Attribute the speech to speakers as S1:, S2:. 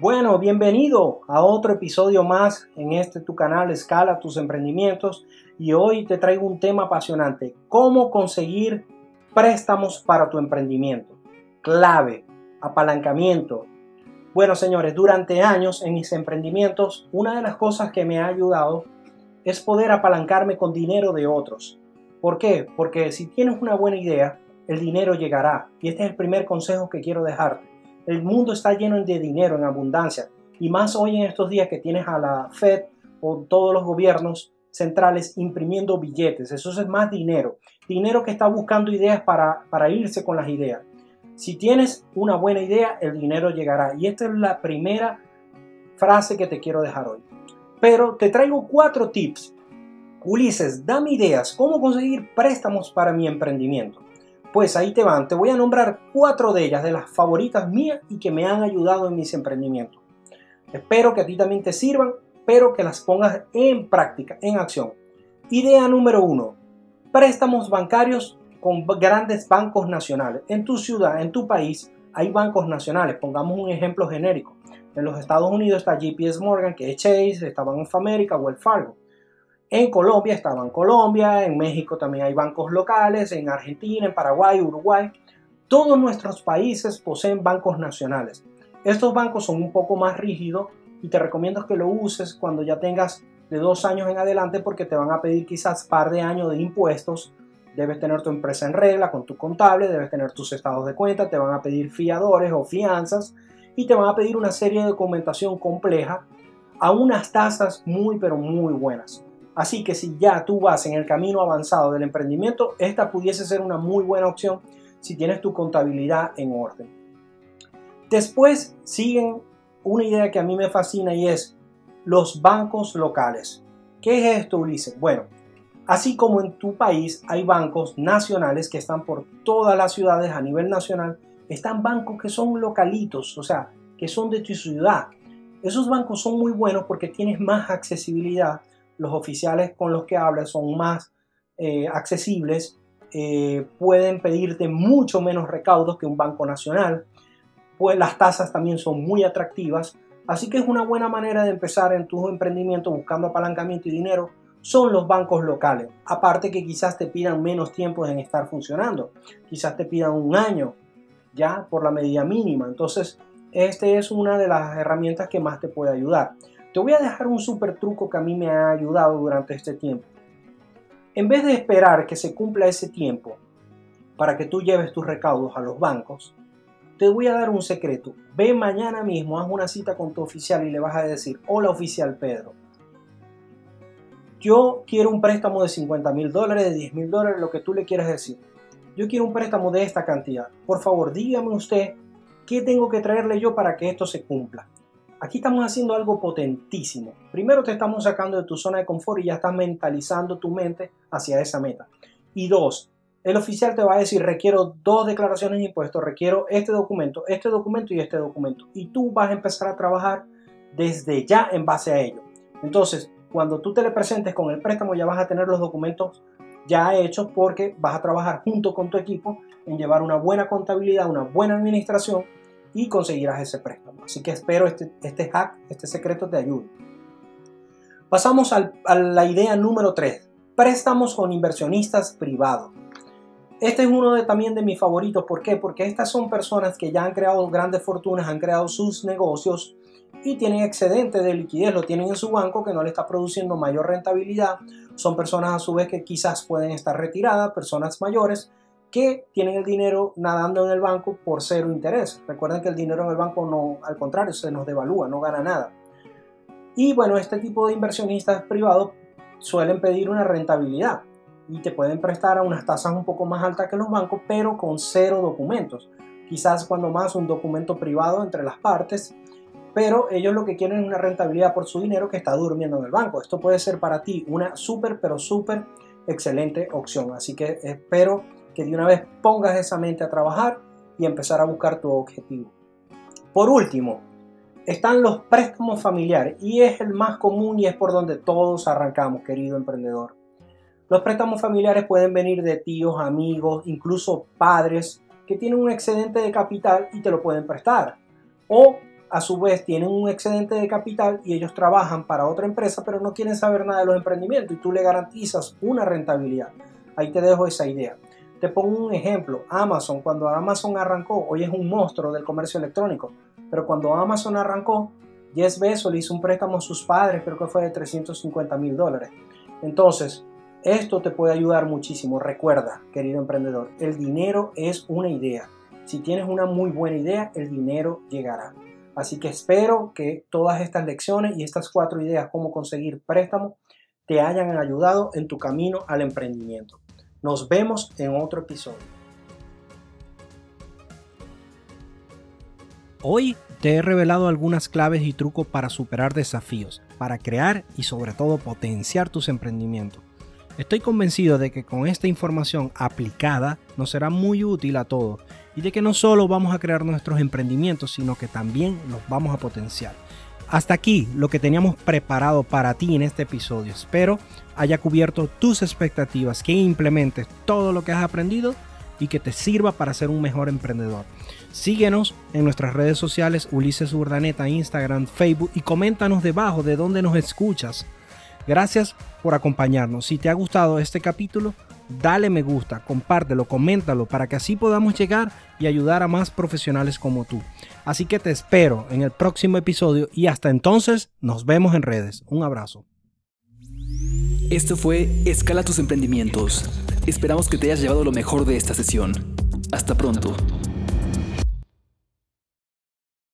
S1: Bueno, bienvenido a otro episodio más en este tu canal Escala tus emprendimientos y hoy te traigo un tema apasionante, cómo conseguir préstamos para tu emprendimiento. Clave, apalancamiento. Bueno, señores, durante años en mis emprendimientos, una de las cosas que me ha ayudado es poder apalancarme con dinero de otros. ¿Por qué? Porque si tienes una buena idea, el dinero llegará. Y este es el primer consejo que quiero dejarte el mundo está lleno de dinero en abundancia. Y más hoy en estos días que tienes a la Fed o todos los gobiernos centrales imprimiendo billetes. Eso es más dinero. Dinero que está buscando ideas para, para irse con las ideas. Si tienes una buena idea, el dinero llegará. Y esta es la primera frase que te quiero dejar hoy. Pero te traigo cuatro tips. Ulises, dame ideas. ¿Cómo conseguir préstamos para mi emprendimiento? Pues ahí te van, te voy a nombrar cuatro de ellas, de las favoritas mías y que me han ayudado en mis emprendimientos. Espero que a ti también te sirvan, pero que las pongas en práctica, en acción. Idea número uno, préstamos bancarios con grandes bancos nacionales. En tu ciudad, en tu país, hay bancos nacionales. Pongamos un ejemplo genérico. En los Estados Unidos está JPS Morgan, que es Chase, está Bank of America, Wells Fargo. En Colombia estaban Colombia, en México también hay bancos locales, en Argentina, en Paraguay, Uruguay. Todos nuestros países poseen bancos nacionales. Estos bancos son un poco más rígidos y te recomiendo que lo uses cuando ya tengas de dos años en adelante porque te van a pedir quizás par de años de impuestos. Debes tener tu empresa en regla con tu contable, debes tener tus estados de cuenta, te van a pedir fiadores o fianzas y te van a pedir una serie de documentación compleja a unas tasas muy pero muy buenas. Así que si ya tú vas en el camino avanzado del emprendimiento, esta pudiese ser una muy buena opción si tienes tu contabilidad en orden. Después siguen una idea que a mí me fascina y es los bancos locales. ¿Qué es esto, Ulises? Bueno, así como en tu país hay bancos nacionales que están por todas las ciudades a nivel nacional, están bancos que son localitos, o sea, que son de tu ciudad. Esos bancos son muy buenos porque tienes más accesibilidad los oficiales con los que hablas son más eh, accesibles, eh, pueden pedirte mucho menos recaudos que un banco nacional, pues las tasas también son muy atractivas, así que es una buena manera de empezar en tu emprendimiento buscando apalancamiento y dinero, son los bancos locales, aparte que quizás te pidan menos tiempo en estar funcionando, quizás te pidan un año ya por la medida mínima, entonces este es una de las herramientas que más te puede ayudar. Te voy a dejar un super truco que a mí me ha ayudado durante este tiempo. En vez de esperar que se cumpla ese tiempo para que tú lleves tus recaudos a los bancos, te voy a dar un secreto. Ve mañana mismo, haz una cita con tu oficial y le vas a decir, hola oficial Pedro, yo quiero un préstamo de 50 mil dólares, de 10 mil dólares, lo que tú le quieras decir. Yo quiero un préstamo de esta cantidad. Por favor, dígame usted qué tengo que traerle yo para que esto se cumpla. Aquí estamos haciendo algo potentísimo. Primero te estamos sacando de tu zona de confort y ya estás mentalizando tu mente hacia esa meta. Y dos, el oficial te va a decir, requiero dos declaraciones de impuestos, requiero este documento, este documento y este documento. Y tú vas a empezar a trabajar desde ya en base a ello. Entonces, cuando tú te le presentes con el préstamo, ya vas a tener los documentos ya hechos porque vas a trabajar junto con tu equipo en llevar una buena contabilidad, una buena administración y conseguirás ese préstamo. Así que espero este, este hack, este secreto te ayude. Pasamos a la idea número 3. Préstamos con inversionistas privados. Este es uno también de mis favoritos. ¿Por qué? Porque estas son personas que ya han creado grandes fortunas, han creado sus negocios y tienen excedente de liquidez, lo tienen en su banco que no le está produciendo mayor rentabilidad. Son personas a su vez que quizás pueden estar retiradas, personas mayores que tienen el dinero nadando en el banco por cero interés. Recuerden que el dinero en el banco no, al contrario, se nos devalúa, no gana nada. Y bueno, este tipo de inversionistas privados suelen pedir una rentabilidad y te pueden prestar a unas tasas un poco más altas que los bancos, pero con cero documentos. Quizás cuando más un documento privado entre las partes, pero ellos lo que quieren es una rentabilidad por su dinero que está durmiendo en el banco. Esto puede ser para ti una súper, pero súper excelente opción. Así que espero que de una vez pongas esa mente a trabajar y empezar a buscar tu objetivo. Por último, están los préstamos familiares y es el más común y es por donde todos arrancamos, querido emprendedor. Los préstamos familiares pueden venir de tíos, amigos, incluso padres que tienen un excedente de capital y te lo pueden prestar. O a su vez tienen un excedente de capital y ellos trabajan para otra empresa pero no quieren saber nada de los emprendimientos y tú le garantizas una rentabilidad. Ahí te dejo esa idea. Te pongo un ejemplo, Amazon, cuando Amazon arrancó, hoy es un monstruo del comercio electrónico, pero cuando Amazon arrancó, Jeff Bezos le hizo un préstamo a sus padres, creo que fue de 350 mil dólares. Entonces, esto te puede ayudar muchísimo. Recuerda, querido emprendedor, el dinero es una idea. Si tienes una muy buena idea, el dinero llegará. Así que espero que todas estas lecciones y estas cuatro ideas, cómo conseguir préstamo, te hayan ayudado en tu camino al emprendimiento. Nos vemos en otro episodio. Hoy te he revelado algunas claves y trucos para superar desafíos, para crear y sobre todo potenciar tus emprendimientos. Estoy convencido de que con esta información aplicada nos será muy útil a todos y de que no solo vamos a crear nuestros emprendimientos, sino que también los vamos a potenciar. Hasta aquí lo que teníamos preparado para ti en este episodio. Espero haya cubierto tus expectativas, que implementes todo lo que has aprendido y que te sirva para ser un mejor emprendedor. Síguenos en nuestras redes sociales Ulises Urdaneta, Instagram, Facebook y coméntanos debajo de dónde nos escuchas. Gracias por acompañarnos. Si te ha gustado este capítulo, dale me gusta, compártelo, coméntalo para que así podamos llegar y ayudar a más profesionales como tú. Así que te espero en el próximo episodio y hasta entonces nos vemos en redes. Un abrazo.
S2: Esto fue Escala tus emprendimientos. Esperamos que te hayas llevado lo mejor de esta sesión. Hasta pronto.